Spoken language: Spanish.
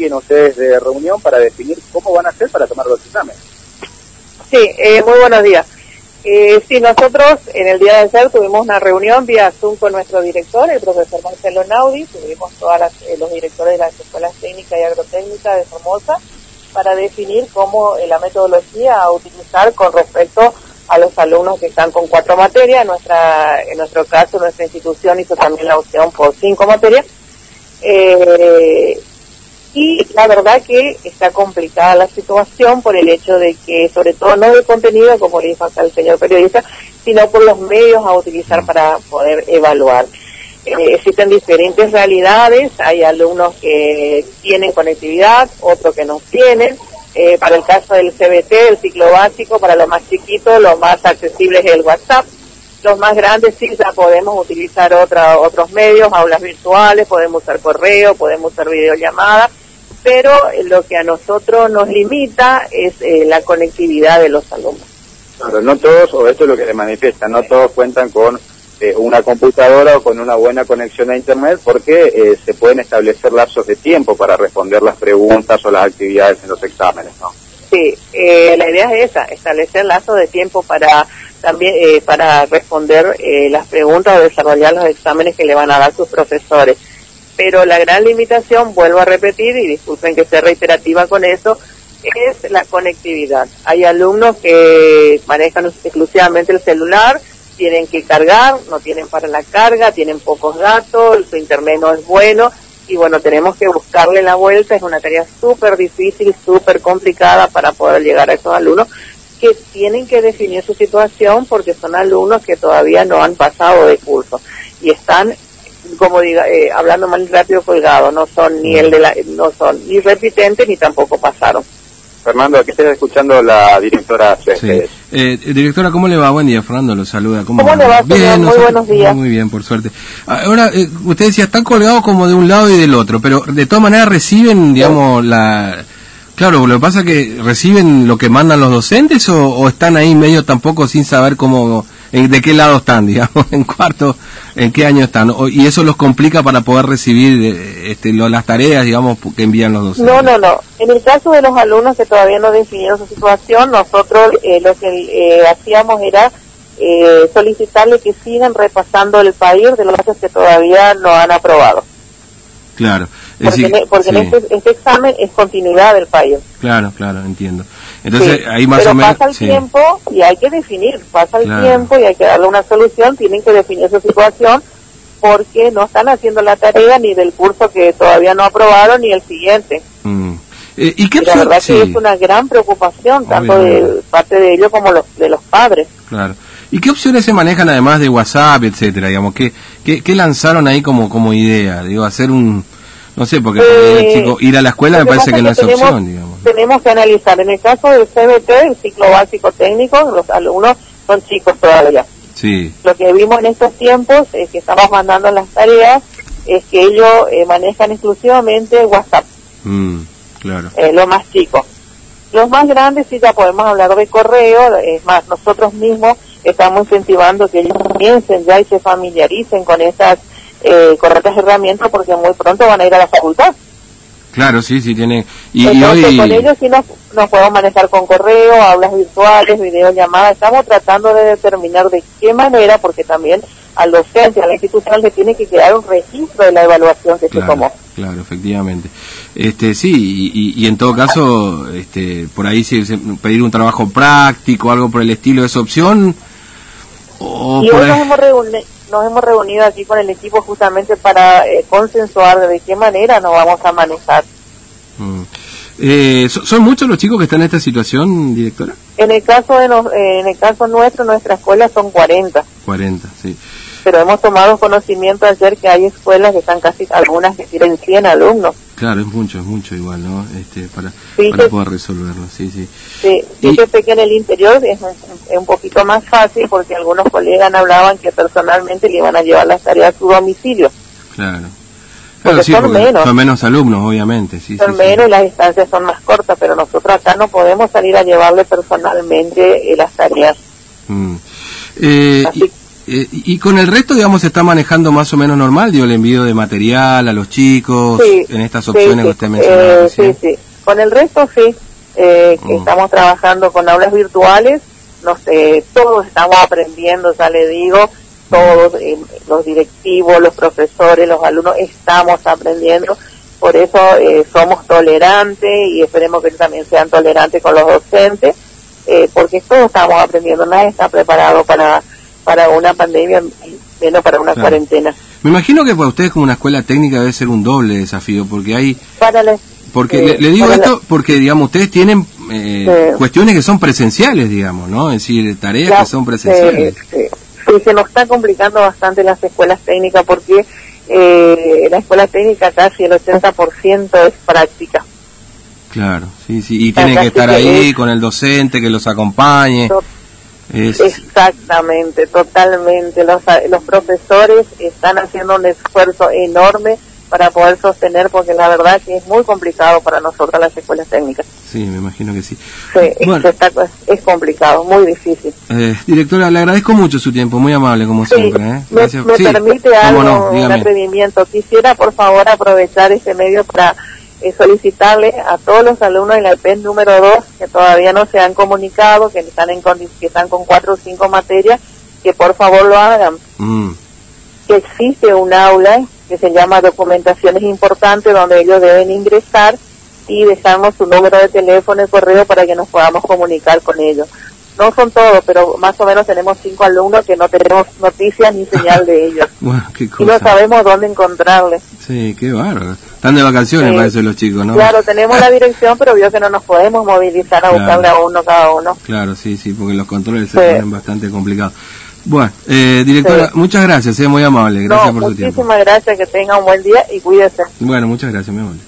siguen ustedes de reunión para definir cómo van a hacer para tomar los exámenes. Sí, eh, muy buenos días. Eh, sí, nosotros en el día de ayer tuvimos una reunión vía Zoom con nuestro director, el profesor Marcelo Naudi, tuvimos todos eh, los directores de las escuelas técnicas y agrotécnicas de Formosa para definir cómo eh, la metodología a utilizar con respecto a los alumnos que están con cuatro materias. En, nuestra, en nuestro caso, nuestra institución hizo también la opción por cinco materias. Eh, y la verdad que está complicada la situación por el hecho de que, sobre todo no de contenido, como le dijo acá el señor periodista, sino por los medios a utilizar para poder evaluar. Eh, existen diferentes realidades, hay alumnos que tienen conectividad, otros que no tienen. Eh, para el caso del CBT, el ciclo básico, para los más chiquitos, lo más accesible es el WhatsApp. Los más grandes sí ya podemos utilizar otra, otros medios, aulas virtuales, podemos usar correo, podemos usar videollamada, pero lo que a nosotros nos limita es eh, la conectividad de los alumnos. Claro, no todos, o esto es lo que se manifiesta, no todos cuentan con eh, una computadora o con una buena conexión a Internet porque eh, se pueden establecer lazos de tiempo para responder las preguntas o las actividades en los exámenes, ¿no? Sí, eh, la idea es esa, establecer lazos de tiempo para también para responder las preguntas o desarrollar los exámenes que le van a dar sus profesores. Pero la gran limitación, vuelvo a repetir, y disculpen que sea reiterativa con eso, es la conectividad. Hay alumnos que manejan exclusivamente el celular, tienen que cargar, no tienen para la carga, tienen pocos datos, su internet no es bueno y bueno, tenemos que buscarle la vuelta, es una tarea súper difícil, súper complicada para poder llegar a esos alumnos que tienen que definir su situación porque son alumnos que todavía no han pasado de curso y están como diga, eh, hablando más rápido colgado, no son ni el de la, no son ni repitentes ni tampoco pasaron. Fernando, aquí estás escuchando la directora sí. eh, directora, ¿cómo le va? Buen día, Fernando, lo saluda. ¿Cómo, le va? Bien, muy buenos días. Muy bien, por suerte. Ahora, eh, usted decía, están colgados como de un lado y del otro, pero de todas maneras reciben, digamos, la... Claro, lo que pasa es que reciben lo que mandan los docentes o, o están ahí medio tampoco sin saber cómo de qué lado están, digamos, en cuarto, en qué año están, y eso los complica para poder recibir eh, este, las tareas, digamos, que envían los docentes. No, no, no. En el caso de los alumnos que todavía no definieron su situación, nosotros eh, lo que eh, hacíamos era eh, solicitarle que sigan repasando el país de los que todavía no han aprobado. Claro. porque, en este, este, examen es continuidad del país. Claro, claro, entiendo. Entonces, ahí más o menos... pasa el tiempo y hay que definir, pasa el tiempo y hay que darle una solución, tienen que definir su situación porque no están haciendo la tarea ni del curso que todavía no aprobaron ni el siguiente. Mm. Eh, ¿Y qué la verdad que es una gran preocupación, tanto de parte de ellos como los, de los padres. Claro. ¿Y qué opciones se manejan además de WhatsApp, etcétera? Digamos, ¿qué, qué, lanzaron ahí como, como idea? Digo, hacer un, no sé, porque eh, ir a la escuela me parece que, no es opción, digamos. Tenemos que analizar. En el caso del CBT, el ciclo básico técnico, los alumnos son chicos todavía. Sí. Lo que vimos en estos tiempos es que estamos mandando las tareas, es que ellos eh, manejan exclusivamente WhatsApp. Mm, claro. Eh, lo más chicos. Los más grandes sí ya podemos hablar de correo, es más, nosotros mismos estamos incentivando que ellos comiencen ya y se familiaricen con esas eh, correctas herramientas porque muy pronto van a ir a la facultad. Claro, sí, sí, tiene. Y, hoy... con ellos sí nos, nos, podemos manejar con correo, aulas virtuales, videollamadas. Estamos tratando de determinar de qué manera, porque también al docente, a la institución, le tiene que quedar un registro de la evaluación que se tomó. Claro, efectivamente. Este, sí, y, y, en todo caso, este, por ahí sí, pedir un trabajo práctico, algo por el estilo, ¿es opción? O y hoy nos hemos reunido nos hemos reunido aquí con el equipo justamente para eh, consensuar de qué manera nos vamos a manejar. Mm. Eh, ¿Son muchos los chicos que están en esta situación, directora? En el caso de en el caso nuestro, nuestra escuela son 40. 40, sí pero hemos tomado conocimiento ayer que hay escuelas que están casi, algunas que tienen 100 alumnos. Claro, es mucho, es mucho igual, ¿no? Este, para, para poder resolverlo, sí, sí. Sí, fíjese que en el interior es, un poquito más fácil porque algunos colegas hablaban que personalmente le iban a llevar las tareas a su domicilio. Claro. Claro, sí, son menos. Son menos alumnos, obviamente. Sí, son menos y las distancias son más cortas, pero nosotros acá no podemos salir a llevarle personalmente eh, las tareas. Mm. Eh, Eh, y con el resto, digamos, se está manejando más o menos normal, digo, el envío de material a los chicos, en estas opciones que usted mencionaba. Eh, sí, sí. Con el resto, sí. Eh, mm. Estamos trabajando con aulas virtuales, no sé, todos estamos aprendiendo, ya le digo, todos, eh, los directivos, los profesores, los alumnos, estamos aprendiendo. Por eso eh, somos tolerantes y esperemos que también sean tolerantes con los docentes, eh, porque todos estamos aprendiendo, nadie está preparado para, para una pandemia, menos para una cuarentena. Me imagino que para ustedes como una escuela técnica debe ser un doble desafío, porque hay... Para porque le, digo esto porque, digamos, ustedes tienen cuestiones que son presenciales, digamos, ¿no? Es decir, tareas que son presenciales. Sí, se nos está complicando bastante las escuelas técnicas porque eh, la escuela técnica casi el 80% es práctica. Claro, sí, sí, y tienen que estar ahí con el docente que los acompañe. Exactamente, totalmente. Los, los profesores están haciendo un esfuerzo enorme para poder sostener, porque la verdad que es muy complicado para nosotros las escuelas técnicas. Sí, me imagino que sí. es complicado, muy difícil. Eh, directora, le agradezco mucho su tiempo, muy amable como siempre. ¿eh? ¿Me, permite algo, un atrevimiento? Quisiera, por favor, aprovechar este medio para eh, solicitarle a todos los alumnos de la PEN número 2 que todavía no se han comunicado, que están, en, que están con cuatro o cinco materias, que por favor lo hagan. Mm. Que existe un aula que se llama Documentaciones Importantes, donde ellos deben ingresar y dejarnos su número de teléfono y correo para que nos podamos comunicar con ellos. No son todos, pero más o menos tenemos cinco alumnos que no tenemos noticias ni señal de ellos. Y no sabemos dónde encontrarles. Sí, qué bárbaro. Están de vacaciones, parece, los chicos, ¿no? Claro, tenemos la dirección, pero vio que no nos podemos movilizar a buscarle a uno cada uno. Claro, sí, sí, porque los controles se ponen bastante complicados. Bueno, eh, directora, muchas gracias, es muy amable. Gracias por su tiempo. Muchísimas gracias, que tenga un buen día y cuídese. Bueno, muchas gracias, mi amable.